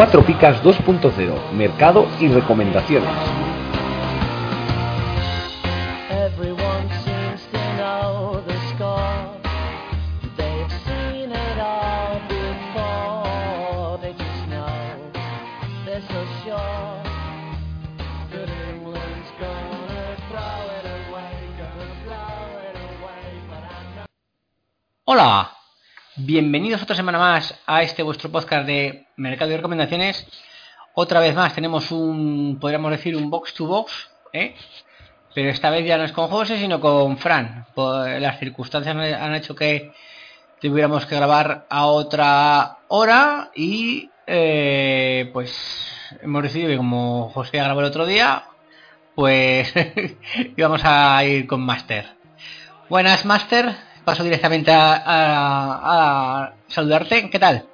Cuatro Picas 2.0, Mercado y Recomendaciones. Hola, bienvenidos otra semana más a este vuestro podcast de Mercado y Recomendaciones. Otra vez más tenemos un, podríamos decir, un box to box, ¿eh? pero esta vez ya no es con José, sino con Fran. Las circunstancias han- hecho que tuviéramos que grabar a otra hora y eh, pues hemos decidido que como José grabó el otro día, pues íbamos a ir con Master. Buenas, Master. Paso directamente a, a- a saludarte. ¿Qué tal?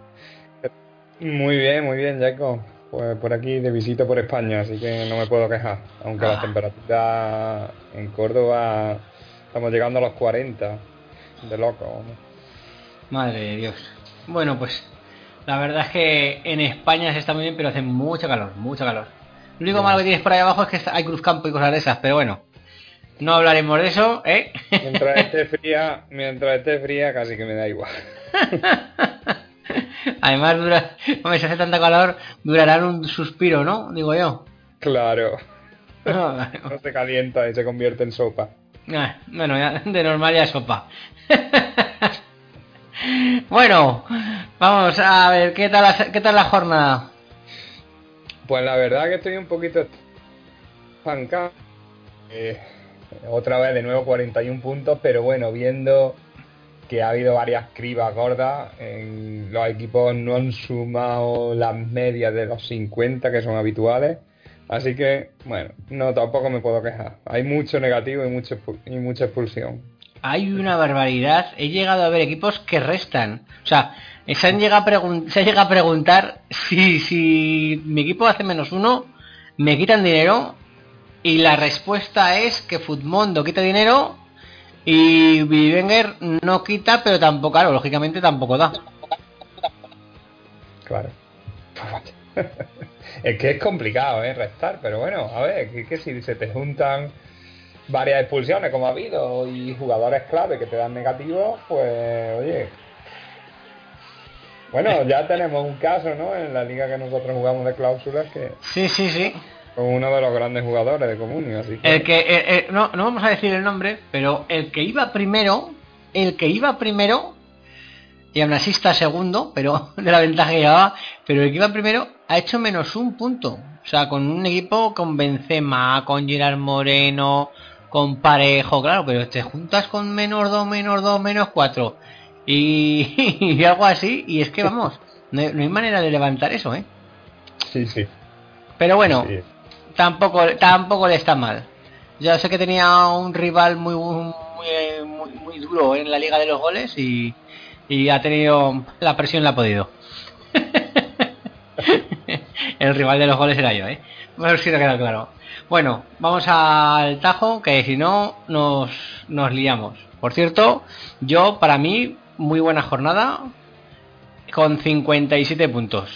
Muy bien, muy bien, Jaco. Pues por aquí de visita por España, así que no me puedo quejar. Aunque Ah. la temperatura en Córdoba estamos llegando a los 40. De loco. Madre de Dios. Bueno, pues la verdad es que en España se está muy bien, pero hace mucho calor, mucho calor. Lo único malo que tienes por ahí abajo es que hay cruzcampo y cosas de esas, pero bueno. No hablaremos de eso, ¿eh? Mientras esté fría, mientras esté fría casi que me da igual. Además, dura, hombre, si hace tanta calor, durarán un suspiro, ¿no? Digo yo. Claro. Ah, No se calienta y se convierte en sopa. Ah, bueno, ya, de normal ya sopa. bueno, vamos a ver, ¿qué tal, la- qué tal la jornada? Pues la verdad que estoy un poquito estancado. Eh, otra vez de nuevo 41 puntos, pero bueno, viendo que ha habido varias cribas gordas, en los equipos no han sumado las medias de los 50 que son habituales. Así que, bueno, no tampoco me puedo quejar. Hay mucho negativo y, mucho, y mucha expulsión. Hay una barbaridad. He llegado a ver equipos que restan. O sea, se han llegado a, se ha llegado a preguntar si, si mi equipo hace menos uno, me quitan dinero. Y la respuesta es que Futmundo quita dinero y Wenger no quita, pero tampoco, claro, lógicamente tampoco da. Claro. es que es complicado, ¿eh? Restar, pero bueno, a ver, que, que si se te juntan varias expulsiones como ha habido y jugadores clave que te dan negativos, pues oye. Bueno, ya tenemos un caso, ¿no? En la liga que nosotros jugamos de cláusulas que Sí, sí, sí. Uno de los grandes jugadores de Comunio, así que El que, eh, eh, no, no vamos a decir el nombre, pero el que iba primero, el que iba primero, y aún así está segundo, pero de la ventaja que llevaba, pero el que iba primero ha hecho menos un punto. O sea, con un equipo con Benzema, con Gerard Moreno, con Parejo, claro, pero te juntas con menos dos, menos dos, menos cuatro y, y algo así, y es que vamos, no hay, no hay manera de levantar eso, ¿eh? sí, sí. Pero bueno, sí. Tampoco tampoco le está mal. Yo sé que tenía un rival muy muy, muy, duro en la liga de los goles y, y ha tenido la presión la ha podido. El rival de los goles era yo, ¿eh? Bueno, si no queda claro. Bueno, vamos al tajo, que si no nos, nos liamos. Por cierto, yo, para mí, muy buena jornada, con 57 puntos.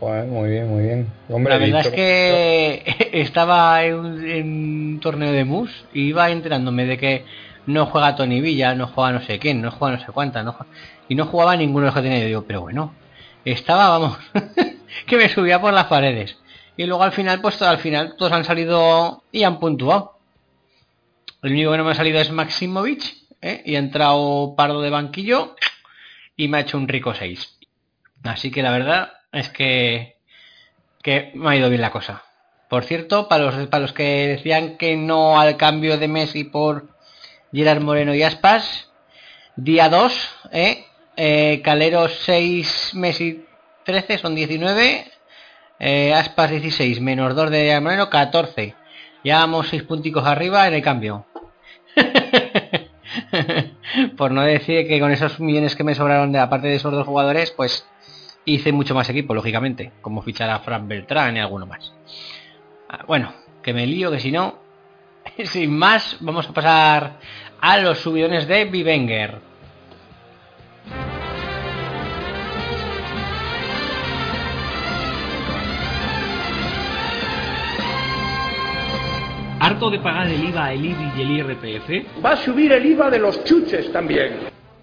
Muy bien, muy bien. Hombre, La verdad es que estaba en un, en un torneo de mus y iba enterándome de que no juega Tony Villa, no juega no sé quién, no juega no sé cuánta, no juega- y no jugaba ninguno de los que tenía. Yo digo, pero bueno, estaba, vamos, que me subía por las paredes. Y luego al final, pues al final todos han salido y han puntuado. El único que no me ha salido es Maximovic, ¿eh? y ha entrado Pardo de banquillo y me ha hecho un rico 6. Así que la verdad es que, que me ha ido bien la cosa. Por cierto, para los, para los que decían que no al cambio de Messi por Gerard Moreno y Aspas, día 2, ¿eh? Eh, Calero 6, Messi 13, son 19, eh, Aspas 16, menos 2 de Gerard Moreno, 14. Ya vamos 6 punticos arriba en el cambio. por no decir que con esos millones que me sobraron de aparte de esos dos jugadores, pues hice mucho más equipo, lógicamente, como fichar a Fran Beltrán y alguno más. Ah, Bueno, que me lío, que si no, sin más, vamos a pasar a los subidones de Vivenger. ¿Harto de pagar el IVA, el IBI y el IRPF? Va a subir el IVA de los chuches también.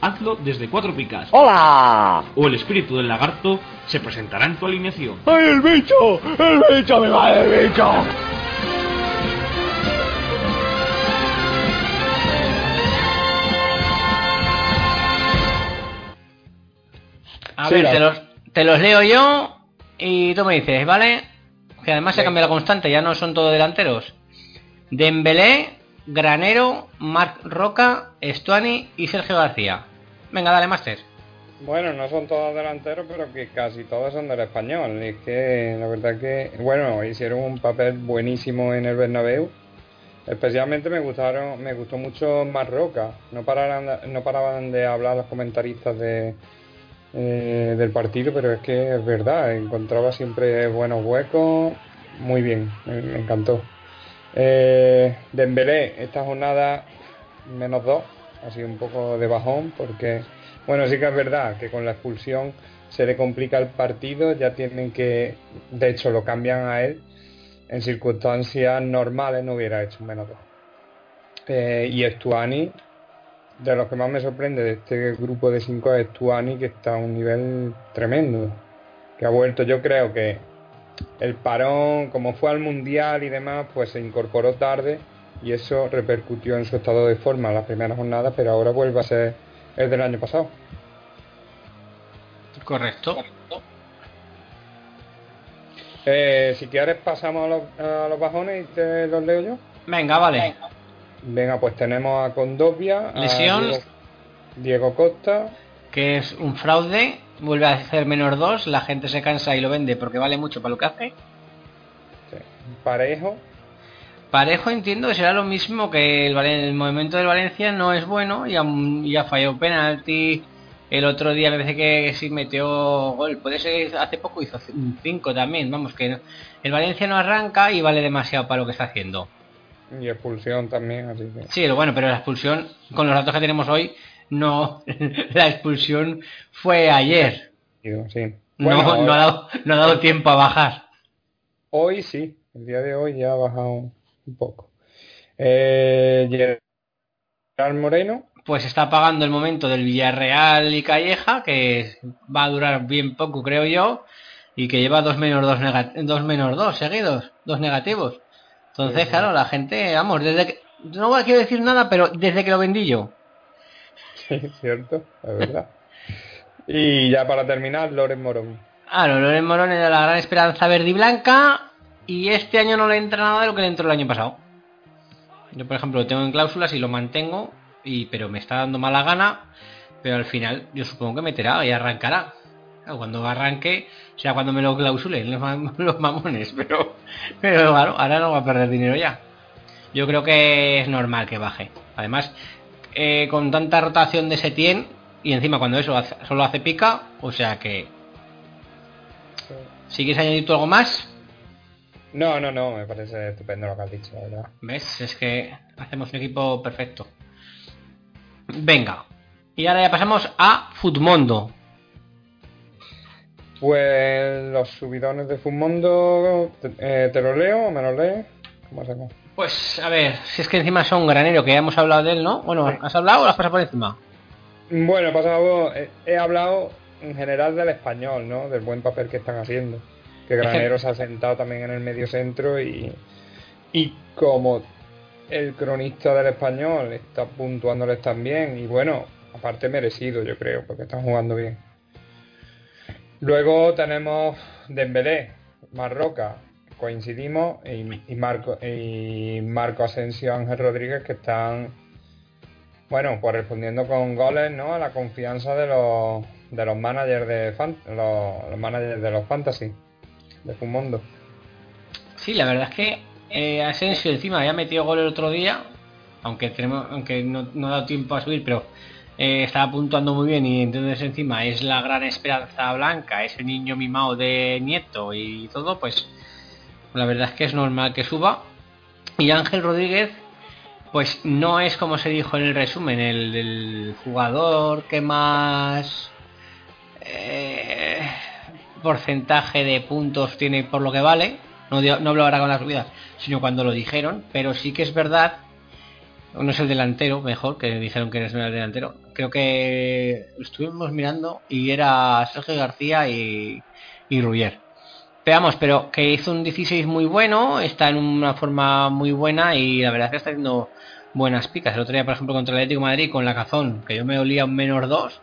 hazlo desde Cuatro Picas. ¡Hola! O el espíritu del lagarto se presentará en tu alineación. ¡Ay, el bicho! ¡El bicho! ¡Me va el bicho! A Sí, ver, te los, te los leo yo y tú me dices, ¿vale? Que además se Venga. cambia la constante, ya no son todos delanteros. Dembélé, Granero, Marc Roca, Estuani y Sergio García. Venga, dale, Master. Bueno, no son todos delanteros, pero que casi todos son del español. Y es que la verdad que, bueno, hicieron un papel buenísimo en el Bernabéu. Especialmente me gustaron, me gustó mucho Marroca. No no paraban de hablar los comentaristas de, eh, del partido, pero es que es verdad, encontraba siempre buenos huecos. Muy bien, me encantó. Eh, Dembélé, esta jornada menos dos, ha sido un poco de bajón porque, bueno, sí que es verdad que con la expulsión se le complica el partido, ya tienen que, de hecho lo cambian a él, en circunstancias normales no hubiera hecho menos dos. Eh, y Estuani, de los que más me sorprende de este grupo de cinco es Estuani, que está a un nivel tremendo, que ha vuelto, yo creo que el parón, como fue al mundial y demás, pues se incorporó tarde y eso repercutió en su estado de forma en las primeras jornadas, pero ahora vuelve a ser el del año pasado. Correcto. Eh, si quieres pasamos a los, a los bajones y te los leo yo. Venga, vale. Venga, pues tenemos a Condovia, a Lesión. Diego, Diego Costa, Que es un fraude, vuelve a hacer menos dos, la gente se cansa y lo vende porque vale mucho para lo que hace. sí, Parejo, Parejo entiendo que será lo mismo que el, movimiento del Valencia no es bueno y ha, y ha fallado penalti. El otro día me parece que sí metió gol. Puede ser hace poco hizo un 5 también. Vamos, que no- el Valencia no arranca y vale demasiado para lo que está haciendo. y expulsión también, así que Sí, lo bueno, pero la expulsión, con los datos que tenemos hoy, no. la expulsión fue ayer. sí. No, Bueno, no, ha dado, no ha dado tiempo a bajar. Hoy sí, el día de hoy ya ha bajado un poco. Eh, Gerard Moreno, Pues está pagando el momento del Villarreal y Calleja, que va a durar bien poco, creo yo, y que lleva dos menos dos, dos menos dos seguidos, dos negativos. Entonces, Sí, claro, la gente, vamos, desde que, no quiero decir nada, pero desde que lo vendí yo. sí, cierto, es verdad. Y ya para terminar, Loren Morón. Claro, Loren Morón era la gran esperanza verde y blanca, y este año no le entra nada de lo que le entró el año pasado. Yo, por ejemplo, lo tengo en cláusulas y lo mantengo, y pero me está dando mala gana, pero al final yo supongo que meterá y arrancará. Cuando arranque, o sea, cuando me lo clausulen los mamones, pero, pero claro, ahora no va a perder dinero ya. Yo creo que es normal que baje. Además, eh, con tanta rotación de Setien, y encima cuando eso hace- solo hace pica, o sea que... Si quieres añadir tú algo más, No, no, no, me parece estupendo lo que has dicho, la verdad. ¿ves? Es que hacemos un equipo perfecto. Venga. Y ahora ya pasamos a Futmundo. Pues los subidones de Fumondo, te, eh, ¿te lo leo o me lo lees? ¿Cómo hacemos? Pues a ver, si es que encima son granero, que ya hemos hablado de él, ¿no? Bueno, ¿has hablado o lo has pasado por encima? Bueno, he pasado, he, he hablado en general del español, ¿no? Del buen papel que están haciendo. Que- Granero se ha sentado también en el medio centro y, y como el cronista del español está puntuándoles también y bueno, aparte merecido yo creo, porque están jugando bien. Luego tenemos Dembélé, Marroca, coincidimos, y, y Marco, y Marco Asensio, Ángel Rodríguez, que están, bueno, pues respondiendo con goles, ¿no? A la confianza de los, de los managers de fan- los, managers de los fantasy, de Fumondo. Sí, la verdad es que eh, Asensio encima había metido gol el otro día, aunque tenemos, aunque no, no ha dado tiempo a subir, pero eh, estaba puntuando muy bien y entonces encima es la gran esperanza blanca, ese niño mimado de Nieto y todo, pues la verdad es que es normal que suba. Y Ángel Rodríguez, pues no es como se dijo en el resumen, el, jugador que más eh, porcentaje de puntos tiene por lo que vale. No, no hablo ahora con las subidas, sino cuando lo dijeron, pero sí que es verdad. No es el delantero, mejor, que dijeron que no es el delantero. Creo que estuvimos mirando y era Sergio García y, y Rubier. Veamos, pero que hizo un 16 muy bueno, está en una forma muy buena y la verdad es que está haciendo buenas picas. El otro día, por ejemplo, contra el Atlético Madrid con la Cazón, que yo me olía un menos 2,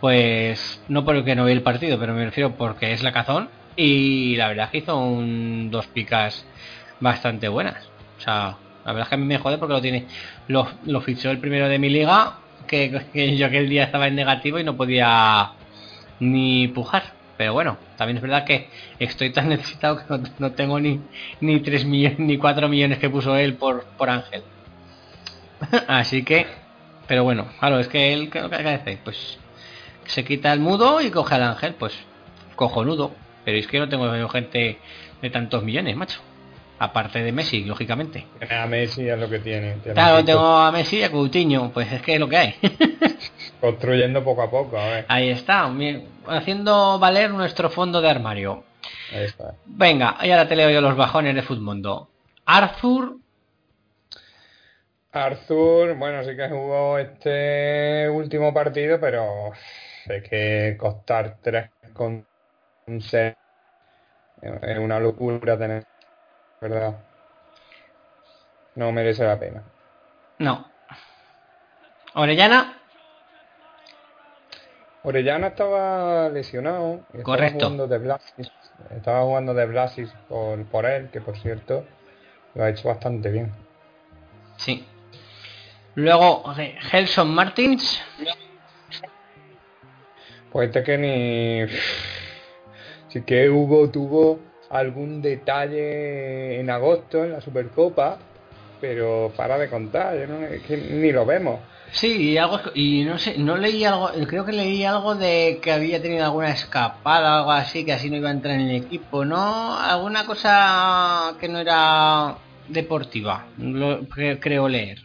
pues no porque no vi el partido, pero me refiero porque es la Cazón y la verdad es que hizo un, dos picas bastante buenas. O sea, la verdad es que a mí me jode porque lo tiene. Lo, lo fichó el primero de mi liga, que, que yo aquel día estaba en negativo y no podía ni pujar. Pero bueno, también es verdad que estoy tan necesitado que no, no tengo ni, ni 3 millones ni 4 millones que puso él por, por Ángel. Así que, pero bueno, claro, es que él, ¿qué es lo que hace? Pues se quita el mudo y coge al Ángel, pues cojonudo. Pero es que no tengo gente de tantos millones, macho. Aparte de Messi, lógicamente. A Messi es lo que tiene. tiene Claro, tengo a Messi y a Coutinho, pues es que es lo que hay. Construyendo poco a poco, a ver. Ahí está, bien, haciendo valer nuestro fondo de armario. Ahí está. Venga, y ahora te leo yo los bajones de Futmundo. Arthur, Arthur, bueno, sí que jugó este último partido, pero es que costar 3 con 6 es una locura tener, ¿verdad? No merece la pena. no. Orellana, Orellana estaba lesionado. estaba Correcto. jugando de Blasis. Estaba jugando de Blasis por, por él, que por cierto lo ha hecho bastante bien. sí. Luego, Gelson Martins, Pues este que ni. Sí que hubo, tuvo algún detalle en agosto en la Supercopa, pero para de contar, no- es que ni lo vemos. Sí, y algo y no sé, no leí algo, creo que leí algo de que había tenido alguna escapada o algo así, que así no iba a entrar en el equipo, ¿no? Alguna cosa que no era deportiva, lo cre- creo leer.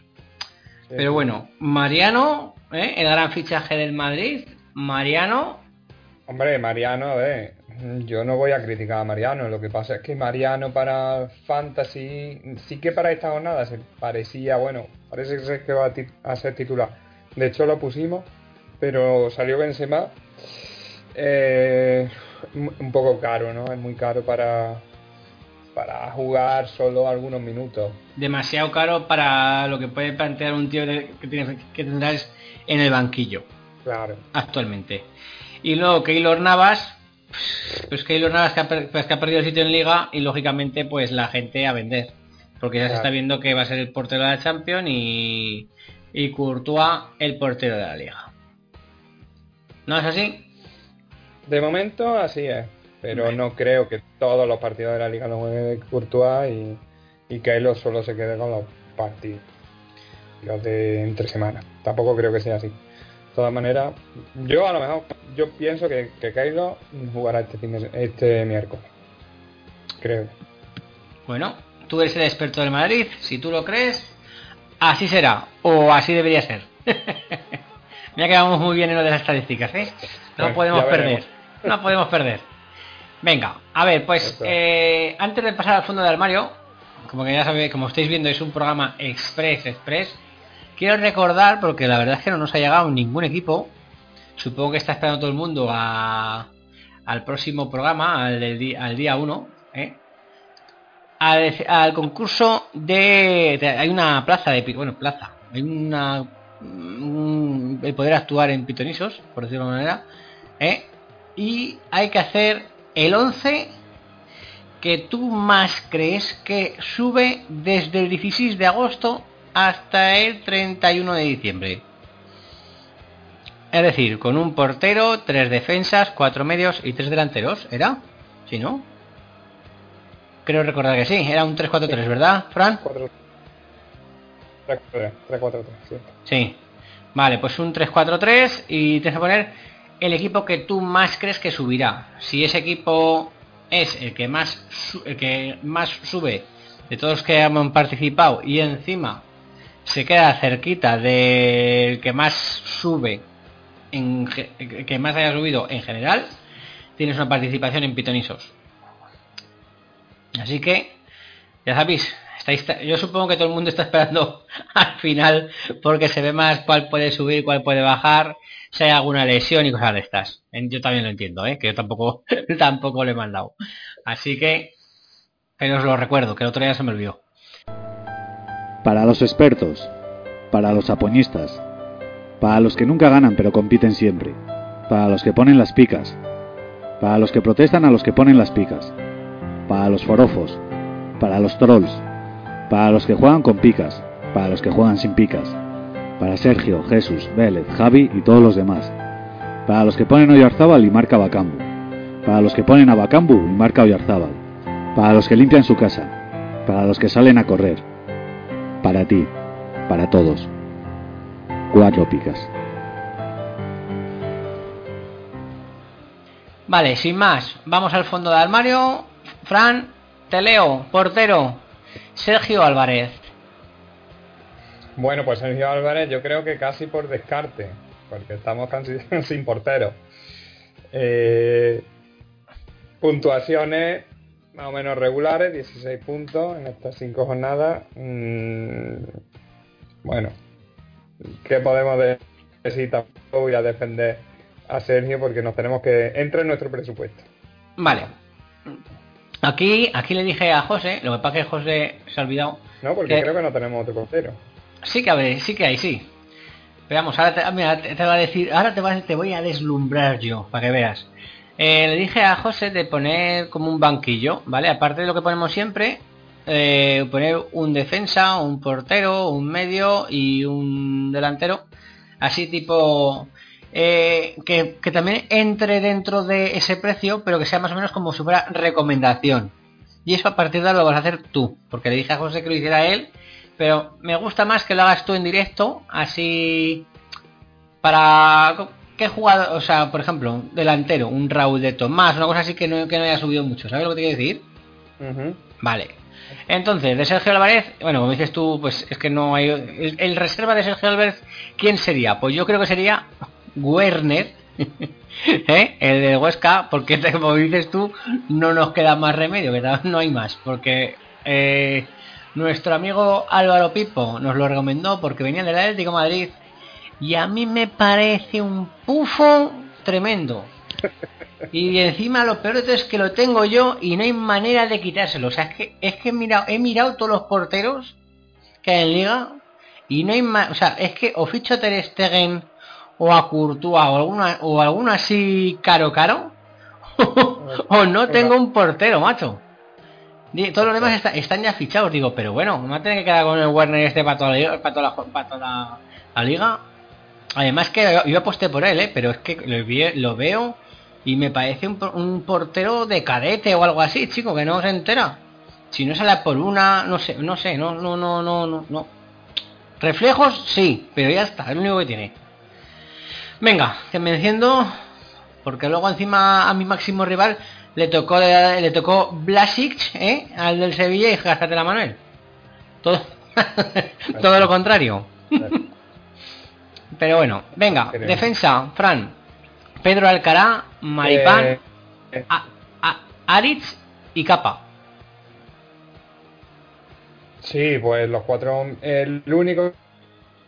Pero bueno, Mariano, ¿eh? el gran fichaje del Madrid, Mariano, Hombre, Mariano, a ver, yo no voy a criticar a Mariano, lo que pasa es que Mariano para Fantasy, sí que para esta jornada se parecía, bueno, parece que va a, ser titular. De hecho lo pusimos, pero salió Benzema, eh, un poco caro, ¿no? Es muy caro para, para jugar solo algunos minutos. demasiado caro para lo que puede plantear un tío que, tiene, que tendrás en el banquillo. Claro. actualmente. Y luego Keylor Navas, pues Navas que ha, per- pues que ha perdido el sitio en liga y lógicamente pues la gente a vender. Porque ya se está viendo que va a ser el portero de la Champions y, y Courtois el portero de la liga. ¿No es así? De momento así es, pero no creo que todos los partidos de la liga los juegue Courtois y, y Keylor solo se quede con los partidos de entre semana. Tampoco creo que sea así. De todas maneras, yo a lo mejor, yo pienso que, que jugará este, fin de- este miércoles. Creo. Bueno, tú eres el experto del Madrid, si tú lo crees, así será, o así debería ser. Mira que vamos muy bien en lo de las estadísticas, ¿eh? No Bueno, podemos perder, no podemos perder. Venga, a ver, pues eh, antes de pasar al fondo del armario, como que ya sabéis, como estáis viendo, es un programa express, express. Quiero recordar, porque la verdad es que no nos ha llegado ningún equipo. Supongo que está esperando todo el mundo al próximo programa, al, día 1. ¿eh? Al, concurso de, Hay una plaza de... Bueno, plaza. Hay una... un- el poder actuar en pitonisos, por decirlo de alguna manera. ¿eh? Y hay que hacer el 11 que tú más crees que sube desde el 16 de agosto hasta el 31 de diciembre. Es decir, con un portero, tres defensas, cuatro medios y tres delanteros. ¿Era? ¿Sí, no? Creo recordar que sí. Era un 3-4-3, ¿verdad, Fran? 4 3 4 3 4 3 sí. Sí. Vale, pues un 3-4-3 y tienes que poner el equipo que tú más crees que subirá. Si ese equipo es el que más el que más sube de todos los que han participado y encima se queda cerquita del que más sube en que más haya subido en general, tienes una participación en pitonisos. Así que ya sabéis, estáis, yo supongo que todo el mundo está esperando al final porque se ve más cuál puede subir, cuál puede bajar, si hay alguna lesión y cosas de estas. Yo también lo entiendo, ¿eh? que yo tampoco, tampoco le he mandado. Así que, pero os lo recuerdo, que el otro día se me olvidó. Para los expertos, para los apoñistas, para los que nunca ganan pero compiten siempre, para los que ponen las picas, para los que protestan a los que ponen las picas, para los forofos, para los trolls, para los que juegan con picas, para los que juegan sin picas, para Sergio, Jesús, Vélez, Javi y todos los demás, para los que ponen Oyarzábal y marca Bacambu, para los que ponen a Bacambu y marca Oyarzábal, para los que limpian su casa, para los que salen a correr, para ti, para todos. Cuatro picas. Vale, sin más, vamos al fondo de armario. Fran, te leo, portero, Sergio Álvarez. Bueno, pues Sergio Álvarez yo creo que casi por descarte, porque estamos casi sin portero. Eh, puntuaciones más o menos regulares, 16 puntos en estas 5 jornadas. Mm, bueno, ¿qué podemos de- decir? Tampoco voy a defender a Sergio porque nos tenemos que... Entra en nuestro presupuesto. Vale. Aquí, aquí le dije a José, lo que pasa es que José se ha olvidado. No, porque que- creo que no tenemos otro portero. Sí que hay, sí que hay, sí. Pero vamos, ahora te, mira, te, te va a decir, ahora te, va- te voy a deslumbrar yo, para que veas. Eh, le dije a José de poner como un banquillo, ¿vale? Aparte de lo que ponemos siempre, eh, poner un defensa, un portero, un medio y un delantero. Así tipo... eh, que, que también entre dentro de ese precio, pero que sea más o menos como fuera recomendación. Y eso a partir de ahora lo vas a hacer tú, porque le dije a José que lo hiciera él, pero me gusta más que lo hagas tú en directo, así para qué jugador, o sea, por ejemplo, delantero, un Raúl de Tomás, una cosa así que no, que no haya subido mucho, ¿sabes lo que te quiero decir? Vale. Entonces, de Sergio Álvarez, bueno, como dices tú, pues es que no hay. El, el reserva de Sergio Álvarez, ¿quién sería? Pues yo creo que sería Werner, ¿eh? el de Huesca, porque como dices tú, no nos queda más remedio, que no hay más, porque eh, nuestro amigo Álvaro Pipo nos lo recomendó porque venía del Atlético de Madrid y a mí me parece un pufo tremendo. Y encima lo peor es que lo tengo yo y no hay manera de quitárselo. O sea, es que, es que he, mirado, he mirado todos los porteros que hay en liga y no hay más... O sea, es que o ficho a Ter Stegen o a Courtois o alguna, o alguno así caro caro o no tengo un portero, macho. Todos los demás está- están ya fichados, digo, pero bueno, me va a tener que quedar con el Werner este para toda la, para toda la, para toda la- la liga. Además que yo- aposté por él, ¿eh? pero es que lo, veo y me parece un, por- un portero de cadete o algo así, chico, que no se entera. Si no sale por una, no sé, no sé, no, no, no, no, no, no. Reflejos, sí, pero ya está, es lo único que tiene. Venga, que me enciendo, porque luego encima a mi máximo rival le tocó le tocó Blasic, ¿eh? al del Sevilla y la Manuel. Todo, todo lo contrario. Pero bueno, venga, Creo. defensa, Fran, Pedro Alcará, Maripán, Eh, eh, a, a- Aritz y Capa. Sí, pues los cuatro. El único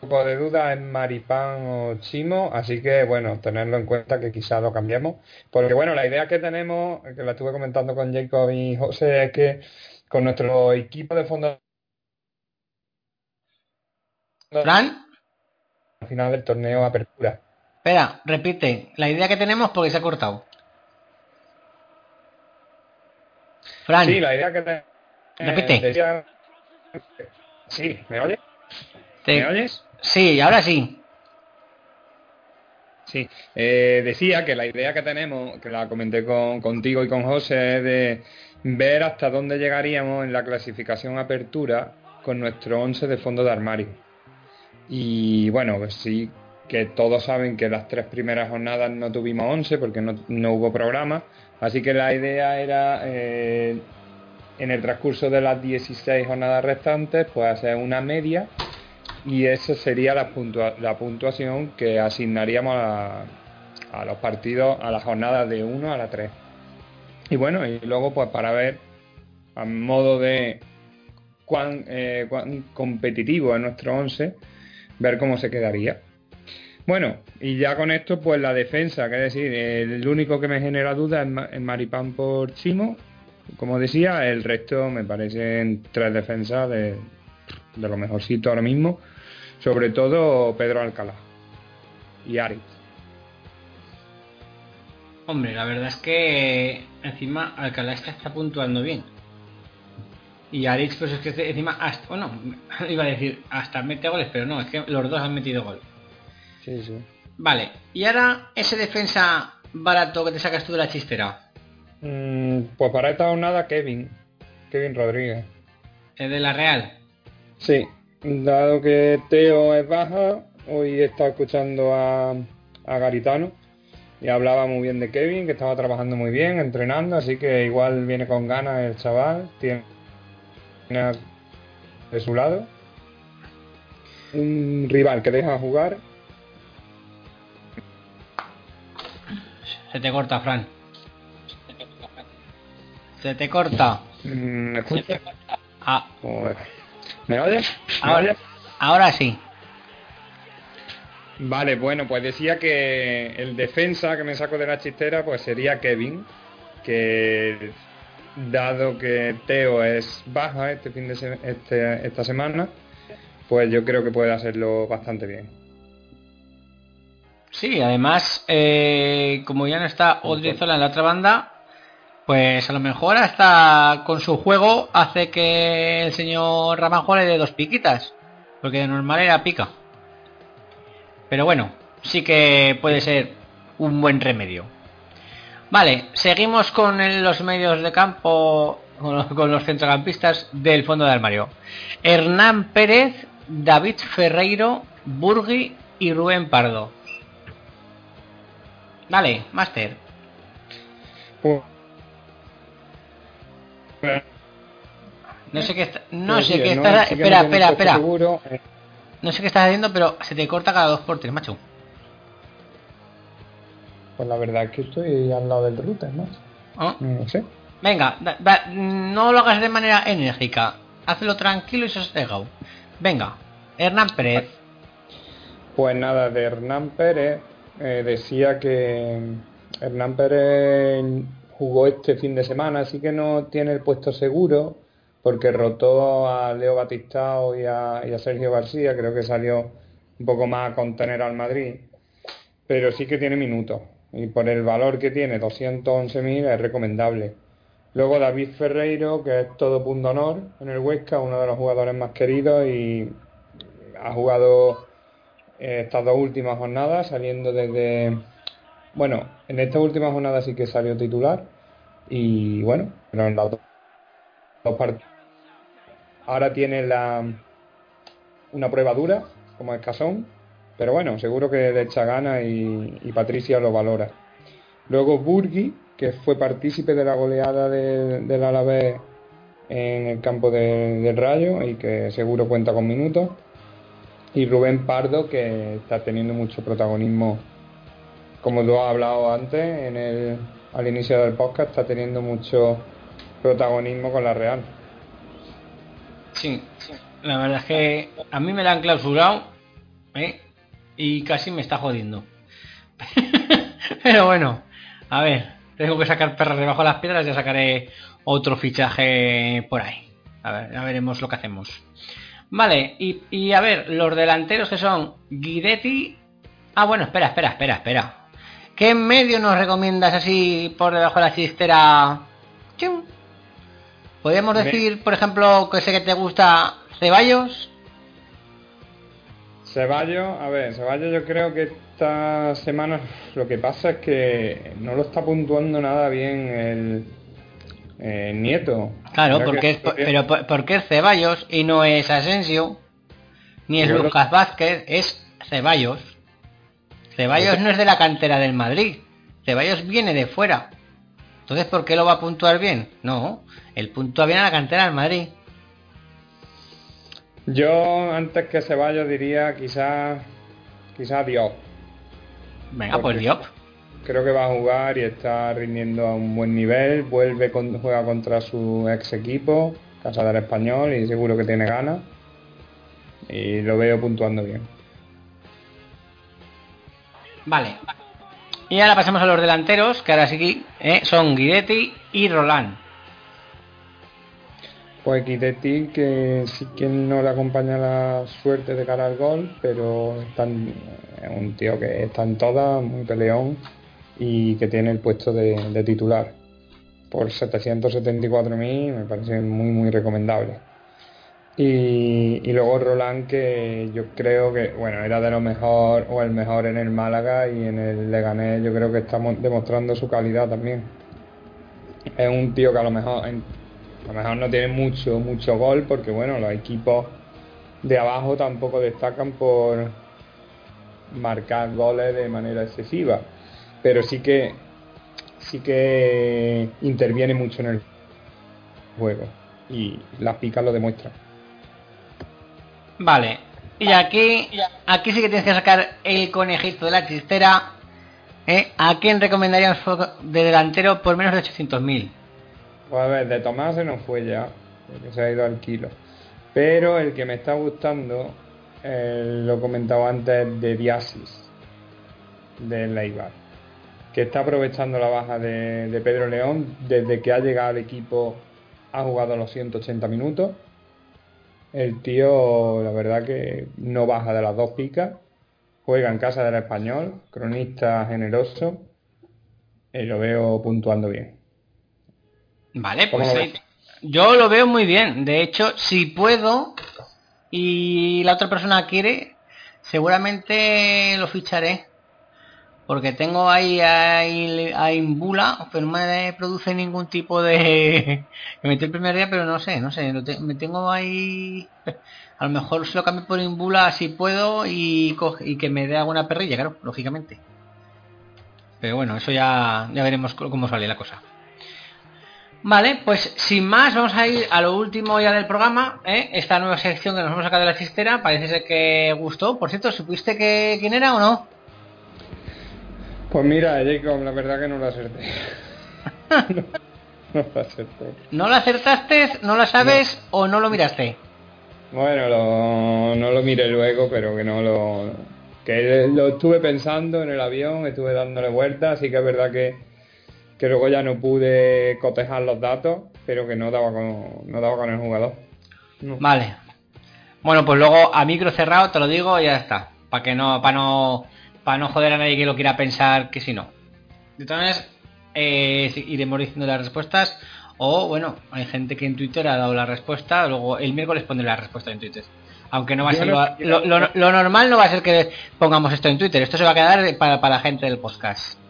grupo de duda es Maripán o Chimo, así que bueno, tenerlo en cuenta que quizás lo cambiemos. Porque bueno, la idea que tenemos, que la estuve comentando con Jacob y José, es que con nuestro equipo de fondo Fran, final del torneo Apertura. espera, repite. La idea que tenemos porque se ha cortado. Fran, Sí, la idea que te- Repite. decía- Sí, ¿me oyes? te- ¿Me oyes? sí, ahora sí. Sí, eh, decía que la idea que tenemos, que la comenté con, contigo y con José, es de ver hasta dónde llegaríamos en la clasificación apertura con nuestro 11 de fondo de armario. Y bueno, pues sí, que todos saben que las tres primeras jornadas no tuvimos 11 porque no, no hubo programa, así que la idea era eh, en el transcurso de las 16 jornadas restantes, pues hacer una media y esa sería la, la puntuación que asignaríamos a, a los partidos, a las jornadas de 1 a la 3. Y bueno, y luego pues para ver a modo de cuán, eh, cuán competitivo es nuestro 11, ver cómo se quedaría. Bueno, y ya con esto pues la defensa, que es decir, el único que me genera duda es, Ma- es Maripán por Chimo, como decía, el resto me parecen tres defensas de, lo mejorcito ahora mismo, sobre todo Pedro Alcalá y Ari. Hombre, la verdad es que encima Alcalá está puntuando bien. Y Arix, pues es que encima, hasta, bueno, iba a decir, hasta mete goles, pero no, es que los dos han metido gol. Sí, sí. Vale, y ahora ese defensa barato que te sacas tú de la chistera, Mm, pues para esta jornada Kevin, Kevin Rodríguez. el de la Real. Sí, dado que Teo es baja, hoy he estado escuchando a, a Garitano y hablaba muy bien de Kevin, que estaba trabajando muy bien, entrenando, así que igual viene con ganas el chaval, tiene de su lado un rival que deja jugar. Se te corta, Fran. Se te corta. Mm, ¿Me escuchas? Ah. ¿Me oyes? ¿Me ahora, oyes? ahora sí. Vale, bueno, pues decía que el defensa que me saco de la chistera pues sería Kevin, que dado que Teo es baja este fin de este- esta semana, pues yo creo que puede hacerlo bastante bien. Sí, además, eh, como ya no está Odriozola en la otra banda, pues a lo mejor hasta con su juego hace que el señor Ramajo le dé dos piquitas, porque de normal era pica. Pero bueno, sí que puede ser un buen remedio. Vale, seguimos con los medios de campo, con los, centrocampistas del fondo de armario. Hernán Pérez, David Ferreiro, Burgui y Rubén Pardo. Vale, Master. Pues- No sé qué está, no pues sé sí, qué que espera, espera, espera. seguro, eh, No sé qué estás haciendo, pero se te corta cada dos por tres, macho. Pues la verdad es que estoy al lado del router, ¿no? Ah, No sé. Venga, da- da- no lo hagas de manera enérgica. Hazlo tranquilo y sosegado. Venga, Hernán Pérez. Pues nada, de Hernán Pérez eh, decía que Hernán Pérez jugó este fin de semana, así que no tiene el puesto seguro, porque rotó a Leo Batistao y a, y a Sergio García, creo que salió un poco más a contener al Madrid, pero sí que tiene minutos, y por el valor que tiene, 211.000, es recomendable. Luego David Ferreiro, que es todo punto honor en el Huesca, uno de los jugadores más queridos y ha jugado eh, estas dos últimas jornadas, saliendo desde... Bueno, en esta última jornada sí que salió titular y bueno, pero en las dos, dos partidos. Ahora tiene la, una prueba dura, como es Casón, pero bueno, seguro que le echa ganas y, Patricia lo valora. Luego Burgui, que fue partícipe de la goleada de- del Alavés en el campo de- del Rayo y que seguro cuenta con minutos. Y Rubén Pardo, que está teniendo mucho protagonismo, como tú has hablado antes, en el, al inicio del podcast, está teniendo mucho protagonismo con la Real. Sí, la verdad es que a mí me la han clausurado ¿eh? Y casi me está jodiendo. Pero bueno, a ver, tengo que sacar perras debajo de las piedras, ya sacaré otro fichaje por ahí. A ver, ya veremos lo que hacemos. Vale, y, y a ver, los delanteros que son Guidetti. Ah, bueno, espera, espera, espera, espera. ¿Qué medio nos recomiendas así por debajo de la chistera? Podríamos decir, por ejemplo, que sé que te gusta Ceballos. Ceballos, a ver, Ceballos yo creo que esta semana lo que pasa es que no lo está puntuando nada bien el, el Nieto. Claro, porque que es, pero por- porque es Ceballos y no es Asensio, ni es Bueno. Lucas Vázquez, es Ceballos. Ceballos no es de la cantera del Madrid, Ceballos viene de fuera. Entonces, ¿por qué lo va a puntuar bien? No, el puntúa bien a la cantera del Madrid. Yo antes que Ceballos diría quizás quizás Diop. Venga, pues Porque- Diop. Creo que va a jugar y está rindiendo a un buen nivel. Vuelve con, juega contra su ex equipo, Casa del Español, y seguro que tiene ganas. Y lo veo puntuando bien. Vale. Y ahora pasamos a los delanteros, que ahora sí eh, son Guidetti y Roland. Pues Guidetti, que sí que no le acompaña la suerte de cara al gol, pero es un tío que está en todas, muy peleón y que tiene el puesto de, titular. Por 774.000 me parece muy, muy recomendable. Y, y luego Roland, que yo creo que, bueno, era de lo mejor o el mejor en el Málaga y en el Leganés, yo creo que estamos demostrando su calidad también. Es un tío que a lo mejor, a lo mejor no tiene mucho, mucho gol, porque bueno, los equipos de abajo tampoco destacan por marcar goles de manera excesiva. Pero sí que sí que interviene mucho en el juego. Y las picas lo demuestran. Vale. Y aquí, aquí sí que tienes que sacar el conejito de la chistera. ¿eh? ¿A quién recomendaríamos de delantero por menos de 800.000? Pues a ver, de Tomás se nos fue ya, porque se ha ido al kilo. Pero el que me está gustando, eh, lo comentaba antes, de Diasis, de Leibar, que está aprovechando la baja de, de Pedro León. Desde que ha llegado al equipo ha jugado los 180 minutos. El tío, la verdad que no baja de las dos picas. Juega en casa del español, cronista generoso. Y lo veo puntuando bien. Vale, ¿Cómo pues ahí- yo lo veo muy bien. De hecho, si puedo y la otra persona quiere, seguramente lo ficharé. Porque tengo ahí a Imbula, pero no me produce ningún tipo de... Me metí el primer día, pero no sé, no sé. Me tengo ahí... A lo mejor se lo cambio por Imbula si puedo y, coge- y que me dé alguna perrilla, claro, lógicamente. Pero bueno, eso ya, ya veremos cómo sale la cosa. Vale, pues sin más, vamos a ir a lo último ya del programa, ¿eh? esta nueva sección que nos hemos sacado de la chistera, parece ser que gustó. Por cierto, ¿supiste que quién era o no? Pues mira, Jacob, la verdad que no lo acerté. no, no lo acerté. ¿No lo acertaste, no lo sabes o no lo miraste? Bueno, lo- no lo miré luego, pero que no lo... Que lo estuve pensando en el avión, estuve dándole vueltas, así que es verdad que, que luego ya no pude cotejar los datos, pero que no daba con, no daba con el jugador. No. Vale. Bueno, pues luego a micro cerrado te lo digo y ya está. Para que no, para no, para no joder a nadie que lo quiera pensar que si no. De todas maneras, eh, iremos diciendo las respuestas. O bueno, hay gente que en Twitter ha dado la respuesta. Luego el miércoles pondré la respuesta en Twitter. Aunque no va a ser no- lo, lo- lo- lo normal no va a ser que pongamos esto en Twitter. Esto se va a quedar para, para la gente del podcast.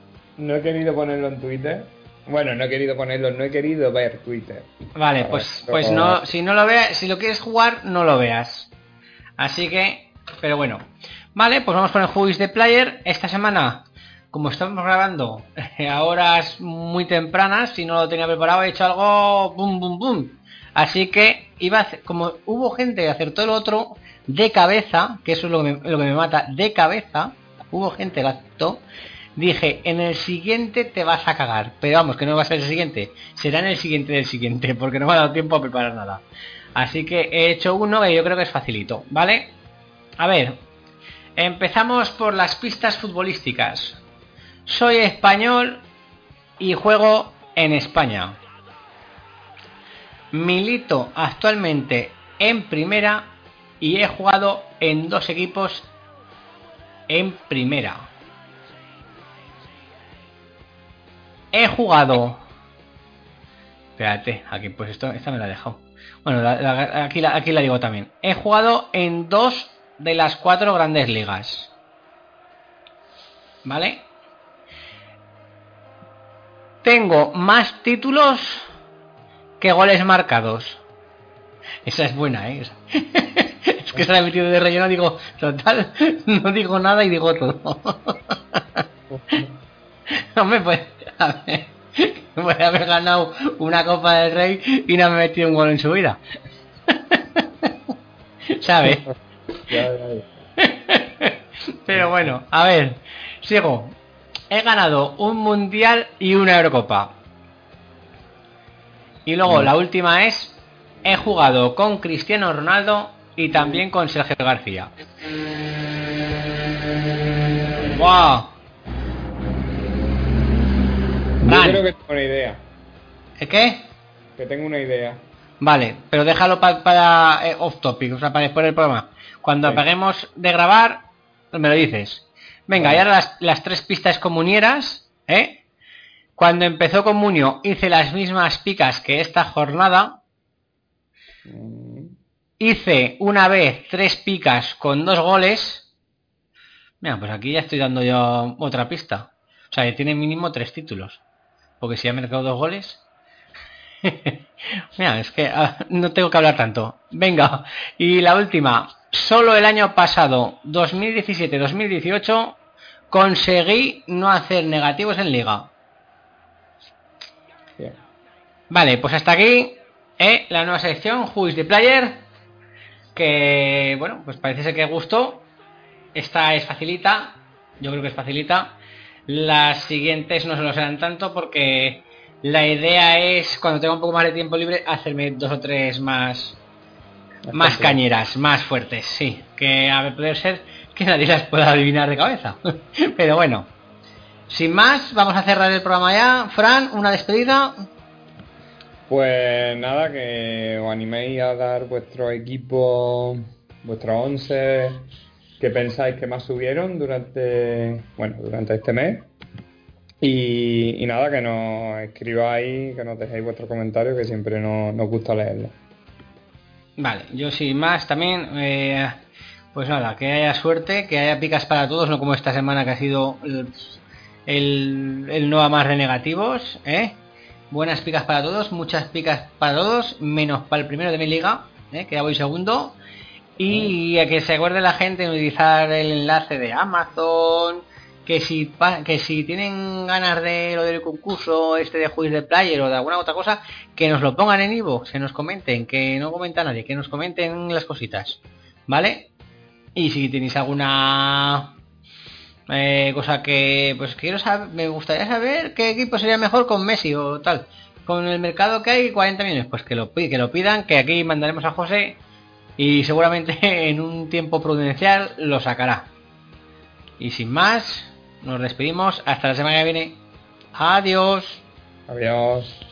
No he querido ponerlo en Twitter. Bueno, no he querido ponerlo, no he querido ver Twitter. Vale, pues, pues no, si no lo veas, si lo quieres jugar, no lo veas. Así que, pero bueno. Vale, pues vamos con el is the Player. Esta semana, como estamos grabando a horas muy tempranas, si no lo tenía preparado, he hecho algo boom, boom, boom. Así que iba a hacer- como hubo gente que acertó el otro de cabeza, que eso es lo que me, lo que me mata, de cabeza, hubo gente que acertó. Dije, en el siguiente te vas a cagar. Pero vamos, que no va a ser el siguiente. Será en el siguiente del siguiente, porque no me ha dado tiempo a preparar nada. Así que he hecho uno que yo creo que es facilito, ¿vale? A ver, empezamos por las pistas futbolísticas. Soy español y juego en España. Milito actualmente en primera y he jugado en dos equipos en primera. He jugado. Espérate, aquí pues esto, esta me la he dejado. Bueno, la- la- aquí, la, aquí la digo también. He jugado en dos de las cuatro grandes ligas. ¿Vale? Tengo más títulos que goles marcados. Esa es buena, ¿eh? Es que se la he metido de relleno, digo, total, no digo nada y digo todo. Hombre, pues, a ver, voy a haber ganado una Copa del Rey y no me he metido un gol en su vida. ¿Sabes? Pero bueno, a ver, sigo. He ganado un mundial y una Eurocopa. Y luego la última es, he jugado con Cristiano Ronaldo y también con Sergio García. ¡Wow! Yo creo que tengo una idea. ¿eh, ¿Qué? Que tengo una idea. Vale, pero déjalo pa- para eh, off topic, o sea, para después del programa. Cuando Sí. apaguemos de grabar, me lo dices. Venga, y ahora las, las tres pistas comunieras, ¿eh? Cuando empezó Comunio hice las mismas picas que esta jornada. Mm, Hice una vez tres picas con dos goles. Mira, pues aquí ya estoy dando yo otra pista. O sea, que tiene mínimo tres títulos. Porque si ha marcado dos goles. Mira, es que ah, no tengo que hablar tanto. Venga, y la última. Solo el año pasado, 2017-2018, conseguí no hacer negativos en liga. bien. Vale, pues hasta aquí eh, la nueva sección Who is the Player. Que, bueno, pues parece ser que gustó. Esta es facilita. Yo creo que es facilita. Las siguientes no se lo serán tanto porque la idea es, cuando tenga un poco más de tiempo libre, hacerme dos o tres más, más cañeras, más fuertes, sí. Que a ver, poder ser que nadie las pueda adivinar de cabeza. Pero bueno, sin más, vamos a cerrar el programa ya. Fran, una despedida. Pues nada, que os animéis a dar vuestro equipo, vuestro 11 que pensáis que más subieron durante, bueno, durante este mes. Y, nada, que nos escribáis, que nos dejéis vuestros comentarios, que siempre nos, nos gusta leerlos. Vale, yo sin más también, eh, pues nada, que haya suerte, que haya picas para todos, no como esta semana que ha sido el, el, el no a más ¿eh? Buenas picas para todos, muchas picas para todos, menos para el primero de mi liga, ¿eh? que ya voy segundo. Y a que se acuerde la gente de utilizar el enlace de Amazon, que si que si tienen ganas de lo del concurso este de Juiz de Player o de alguna otra cosa, que nos lo pongan en Ivo, se nos comenten, que no comenta nadie, que nos comenten las cositas, ¿vale? Y si tenéis alguna eh, cosa que pues quiero saber, me gustaría saber qué equipo sería mejor con Messi o tal. Con el mercado que hay 40 millones, pues que lo que lo pidan, que aquí mandaremos a José y seguramente en un tiempo prudencial lo sacará. Y sin más, nos despedimos hasta la semana que viene. Adiós. Adiós.